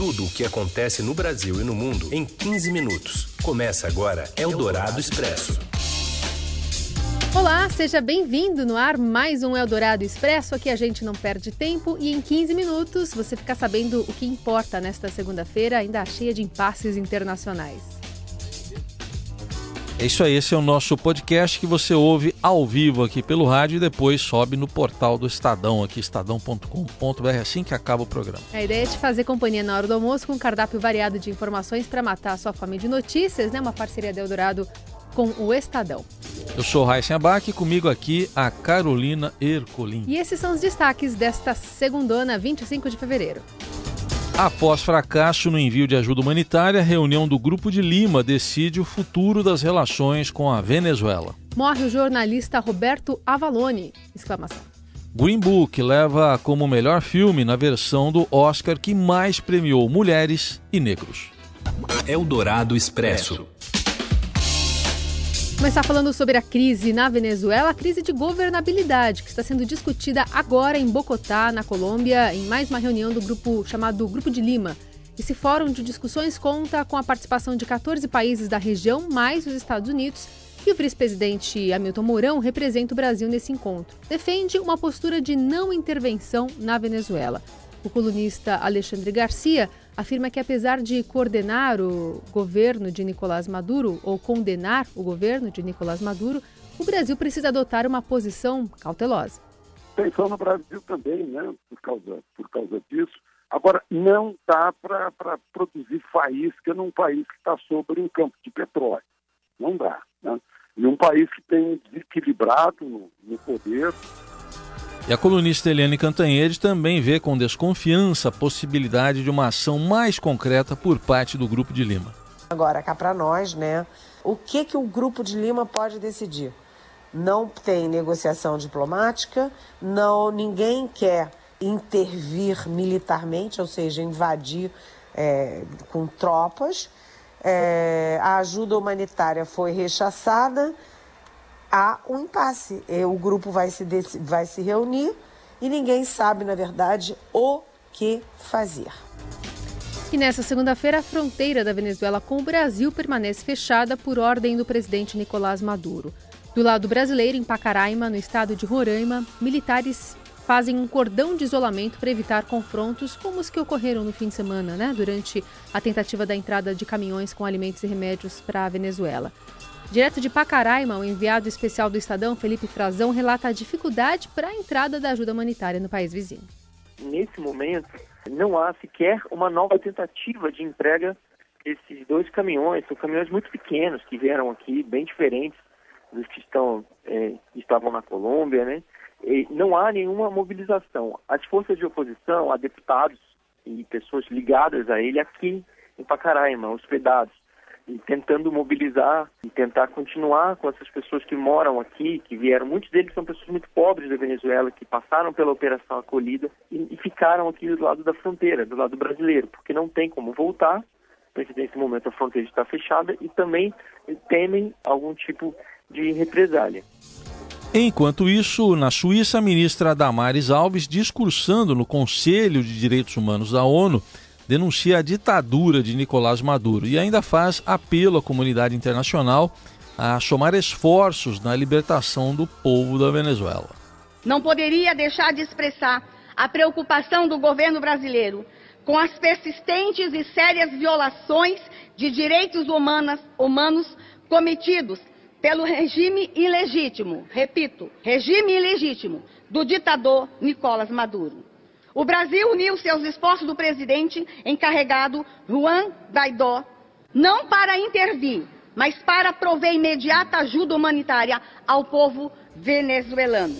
tudo o que acontece no Brasil e no mundo em 15 minutos. Começa agora Eldorado Expresso. Olá, seja bem-vindo no ar mais um Eldorado Expresso. Aqui a gente não perde tempo e em 15 minutos você fica sabendo o que importa nesta segunda-feira, ainda cheia de impasses internacionais. É isso aí, esse é o nosso podcast que você ouve ao vivo aqui pelo rádio e depois sobe no portal do Estadão, aqui estadão.com.br, assim que acaba o programa. A ideia é te fazer companhia na hora do almoço com um cardápio variado de informações para matar a sua fome de notícias, né? Uma parceria de Eldorado com o Estadão. Eu sou Raíssa Abac e comigo aqui a Carolina Ercolim. E esses são os destaques desta segundona, 25 de fevereiro. Após fracasso no envio de ajuda humanitária, a reunião do Grupo de Lima decide o futuro das relações com a Venezuela. Morre o jornalista Roberto Avalone! Exclamação. Green Book leva como melhor filme na versão do Oscar que mais premiou mulheres e negros. Eldorado Expresso. Começar falando sobre a crise na Venezuela, a crise de governabilidade que está sendo discutida agora em Bogotá, na Colômbia, em mais uma reunião do grupo chamado Grupo de Lima. Esse fórum de discussões conta com a participação de 14 países da região, mais os Estados Unidos, e o vice-presidente Hamilton Mourão representa o Brasil nesse encontro. Defende uma postura de não intervenção na Venezuela. O colunista Alexandre Garcia afirma que, apesar de coordenar o governo de Nicolás Maduro ou condenar o governo de Nicolás Maduro, o Brasil precisa adotar uma posição cautelosa. Pensão no Brasil também, né, por causa, por causa disso. Agora, não dá para produzir faísca num país que está sobre um campo de petróleo. Não dá. Né? E um país que tem desequilibrado no, no poder, e a colunista Eliane Cantanhede também vê com desconfiança a possibilidade de uma ação mais concreta por parte do Grupo de Lima. Agora, cá para nós, né? O que, que o Grupo de Lima pode decidir? Não tem negociação diplomática, não ninguém quer intervir militarmente, ou seja, invadir é, com tropas. É, a ajuda humanitária foi rechaçada há um impasse. O grupo vai se, vai se reunir e ninguém sabe, na verdade, o que fazer. E nessa segunda-feira, a fronteira da Venezuela com o Brasil permanece fechada por ordem do presidente Nicolás Maduro. Do lado brasileiro, em Pacaraima, no estado de Roraima, militares fazem um cordão de isolamento para evitar confrontos como os que ocorreram no fim de semana, né, durante a tentativa da entrada de caminhões com alimentos e remédios para a Venezuela. Direto de Pacaraima, o enviado especial do Estadão, Felipe Frazão, relata a dificuldade para a entrada da ajuda humanitária no país vizinho. Nesse momento, não há sequer uma nova tentativa de entrega desses dois caminhões. São caminhões muito pequenos que vieram aqui, bem diferentes dos que estão, é, estavam na Colômbia, né? E não há nenhuma mobilização. As forças de oposição, há deputados e pessoas ligadas a ele aqui em Pacaraima, hospedados tentando mobilizar e tentar continuar com essas pessoas que moram aqui, que vieram. Muitos deles são pessoas muito pobres da Venezuela, que passaram pela operação acolhida e, e ficaram aqui do lado da fronteira, do lado brasileiro, porque não tem como voltar, porque nesse momento a fronteira está fechada e também temem algum tipo de represália. Enquanto isso, na Suíça, a ministra Damares Alves, discursando no Conselho de Direitos Humanos da ONU, denuncia a ditadura de Nicolás Maduro e ainda faz apelo à comunidade internacional a somar esforços na libertação do povo da Venezuela. Não poderia deixar de expressar a preocupação do governo brasileiro com as persistentes e sérias violações de direitos humanos, humanos cometidos pelo regime ilegítimo, repito, regime ilegítimo do ditador Nicolás Maduro. O Brasil uniu seus esforços do presidente encarregado Juan Guaidó, não para intervir, mas para prover imediata ajuda humanitária ao povo venezuelano.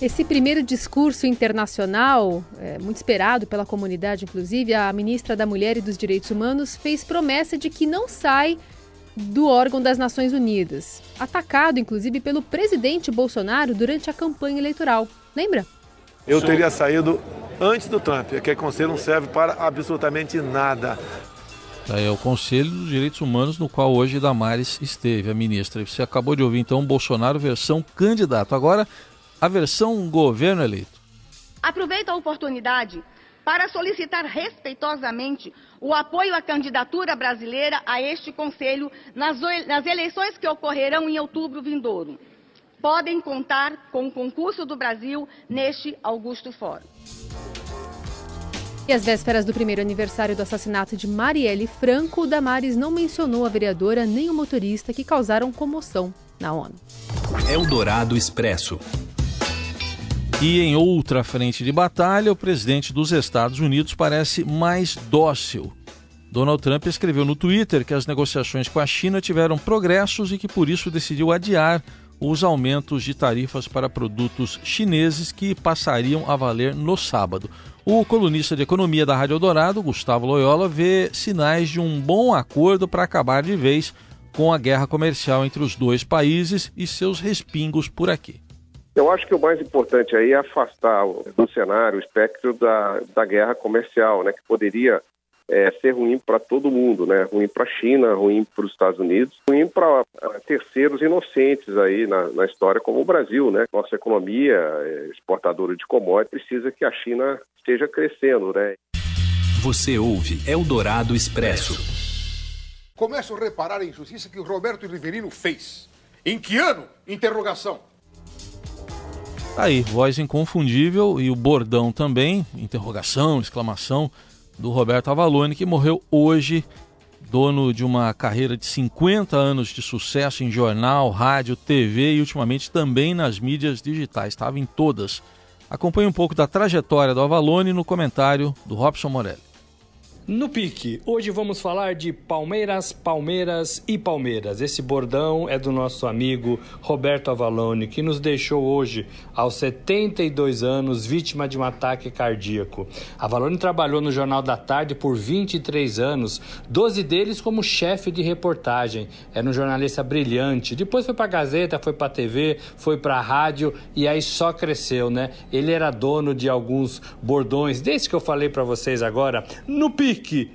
Esse primeiro discurso internacional, é, muito esperado pela comunidade, inclusive, a ministra da Mulher e dos Direitos Humanos fez promessa de que não sai do órgão das Nações Unidas, atacado inclusive pelo presidente Bolsonaro durante a campanha eleitoral. Lembra? Eu teria saído antes do Trump. Aquele conselho não serve para absolutamente nada. É o Conselho dos Direitos Humanos, no qual hoje Damares esteve, a ministra. Você acabou de ouvir então Bolsonaro versão candidato. Agora, a versão governo eleito. Aproveito a oportunidade para solicitar respeitosamente o apoio à candidatura brasileira a este Conselho nas, nas eleições que ocorrerão em outubro vindouro. Podem contar com o concurso do Brasil neste Augusto Fórum. E às vésperas do primeiro aniversário do assassinato de Marielle Franco, Damares não mencionou a vereadora nem o motorista que causaram comoção na ONU. Eldorado Expresso. E em outra frente de batalha, o presidente dos Estados Unidos parece mais dócil. Donald Trump escreveu no Twitter que as negociações com a China tiveram progressos e que por isso decidiu adiar os aumentos de tarifas para produtos chineses que passariam a valer no sábado. O colunista de economia da Rádio Eldorado, Gustavo Loyola, vê sinais de um bom acordo para acabar de vez com a guerra comercial entre os dois países e seus respingos por aqui. Eu acho que o mais importante aí é afastar do cenário o espectro da, da guerra comercial, né, que poderia é, ser ruim para todo mundo, né, ruim para a China, ruim para os Estados Unidos, ruim para é, terceiros inocentes aí na, na, história, como o Brasil, né. Nossa economia é, exportadora de commodities precisa que a China esteja crescendo, né. Você ouve Eldorado Expresso. Começo a reparar a injustiça que o Roberto Riverino fez. Em que ano? Interrogação. Aí, voz inconfundível e o bordão também, interrogação, exclamação, do Roberto Avalone, que morreu hoje, dono de uma carreira de 50 anos de sucesso em jornal, rádio, TV e ultimamente também nas mídias digitais, estava em todas. Acompanhe um pouco da trajetória do Avalone no comentário do Robson Morelli. No pique, hoje vamos falar de Palmeiras, Palmeiras e Palmeiras. Esse bordão é do nosso amigo Roberto Avalone, que nos deixou hoje, aos 72 anos, vítima de um ataque cardíaco. Avalone trabalhou no Jornal da Tarde por 23 anos, 12 deles como chefe de reportagem. Era um jornalista brilhante. Depois foi para Gazeta, foi para TV, foi para rádio e aí só cresceu, né? Ele era dono de alguns bordões, desde que eu falei para vocês agora, no pique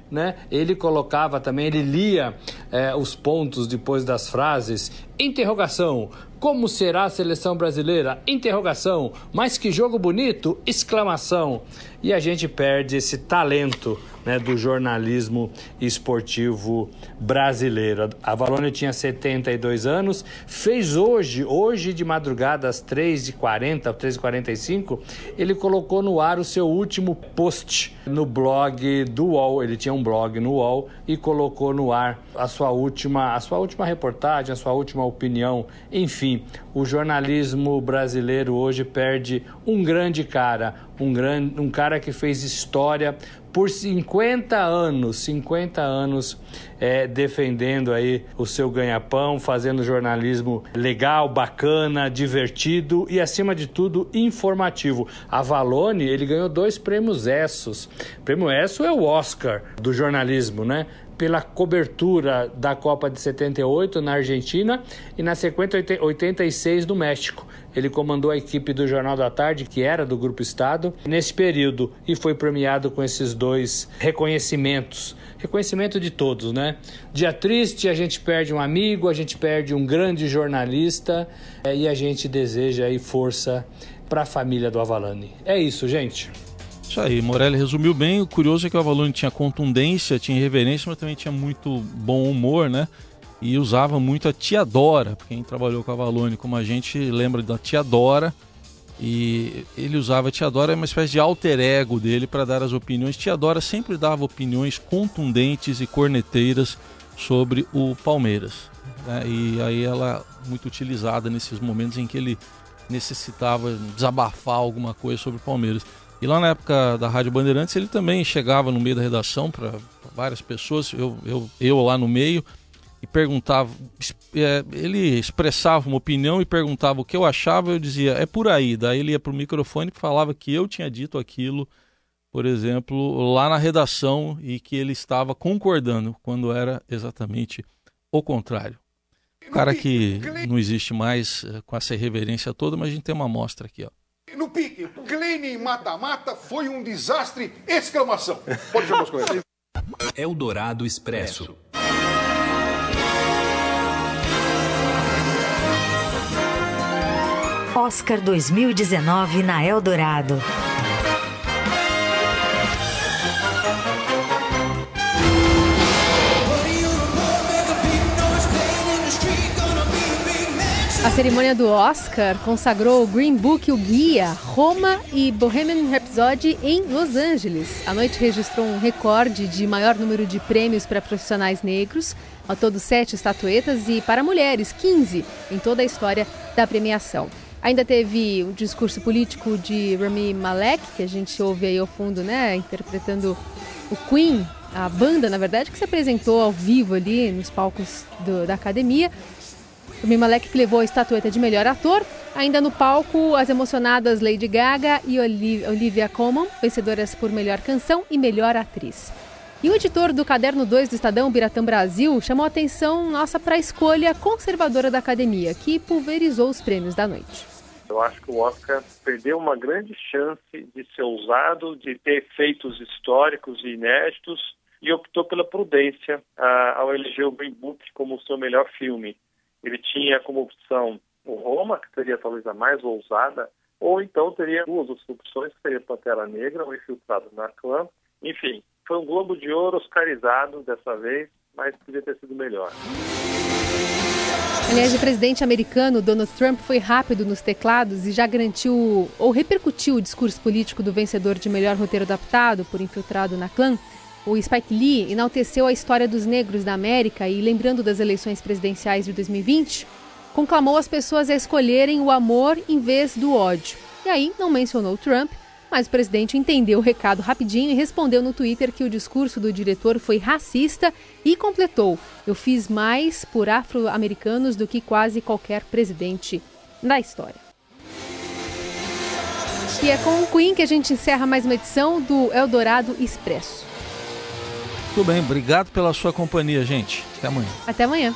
né? Ele colocava também, ele lia é, os pontos depois das frases. Interrogação. Como será a seleção brasileira? Interrogação. Mas que jogo bonito! Exclamação. E a gente perde esse talento né, do jornalismo esportivo brasileiro. A Valônia tinha 72 anos, fez hoje, hoje de madrugada às 3h40, 3h45, ele colocou no ar o seu último post no blog do UOL. Ele tinha um blog no UOL e colocou no ar a sua última, a sua última reportagem, a sua última opinião. Enfim, o jornalismo brasileiro hoje perde um grande cara, um, grande, um cara que fez história por 50 anos, 50 anos é, defendendo aí o seu ganha-pão, fazendo jornalismo legal, bacana, divertido e acima de tudo informativo. A Valone, ele ganhou dois prêmios Essos. O prêmio Esso é o Oscar do jornalismo, né? pela cobertura da Copa de 78 na Argentina e na sequência 86 no México. Ele comandou a equipe do Jornal da Tarde, que era do Grupo Estado, nesse período e foi premiado com esses dois reconhecimentos. Reconhecimento de todos, né? Dia triste, a gente perde um amigo, a gente perde um grande jornalista é, e a gente deseja aí força para a família do Avalane. É isso, gente. Isso aí, Morelli resumiu bem. O curioso é que o Avalone tinha contundência, tinha reverência, mas também tinha muito bom humor, né? e usava muito a tia Dora. Quem trabalhou com a Valone como a gente lembra da tia Dora. E ele usava Dora, é uma espécie de alter ego dele para dar as opiniões. Tia Dora sempre dava opiniões contundentes e corneteiras sobre o Palmeiras. Né? E aí ela muito utilizada nesses momentos em que ele necessitava desabafar alguma coisa sobre o Palmeiras. E lá na época da Rádio Bandeirantes ele também chegava no meio da redação para várias pessoas, eu, eu, eu lá no meio, e perguntava, é, ele expressava uma opinião e perguntava o que eu achava, eu dizia, é por aí. Daí ele ia para o microfone e falava que eu tinha dito aquilo, por exemplo, lá na redação e que ele estava concordando, quando era exatamente o contrário. O cara que não existe mais é, com essa irreverência toda, mas a gente tem uma amostra aqui, ó. No pique, Glenn mata-mata foi um desastre! Exclamação! Pode chamar os colegas. Eldorado Expresso. Oscar 2019 na Eldorado. A cerimônia do Oscar consagrou o Green Book, o Guia, Roma e Bohemian Rhapsody em Los Angeles. A noite registrou um recorde de maior número de prêmios para profissionais negros, ao todo sete estatuetas, e para mulheres, 15 em toda a história da premiação. Ainda teve o discurso político de Rami Malek, que a gente ouve aí ao fundo, né, interpretando o Queen, a banda, na verdade, que se apresentou ao vivo ali nos palcos do, da academia. Rami Malek que levou a estatueta de melhor ator. Ainda no palco, as emocionadas Lady Gaga e Olivia Colman, vencedoras por melhor canção e melhor atriz. E o editor do Caderno 2 do Estadão, Biratã Brasil, chamou a atenção nossa para a escolha conservadora da academia, que pulverizou os prêmios da noite. Eu acho que o Oscar perdeu uma grande chance de ser usado, de ter feitos históricos e inéditos, e optou pela prudência ao eleger o Green Book como seu melhor filme. Ele tinha como opção o Roma, que seria talvez a mais ousada, ou então teria duas opções, que seria Pantera Negra ou Infiltrado na Clã. Enfim, foi um Globo de Ouro oscarizado dessa vez, mas podia ter sido melhor. Aliás, o presidente americano Donald Trump foi rápido nos teclados e já garantiu ou repercutiu o discurso político do vencedor de melhor roteiro adaptado por Infiltrado na Clã. O Spike Lee enalteceu a história dos negros da América e, lembrando das eleições presidenciais de 2020, conclamou as pessoas a escolherem o amor em vez do ódio. E aí não mencionou Trump, mas o presidente entendeu o recado rapidinho e respondeu no Twitter que o discurso do diretor foi racista e completou: Eu fiz mais por afro-americanos do que quase qualquer presidente da história. E é com o Queen que a gente encerra mais uma edição do Eldorado Expresso. Tudo bem, obrigado pela sua companhia, gente. Até amanhã. Até amanhã.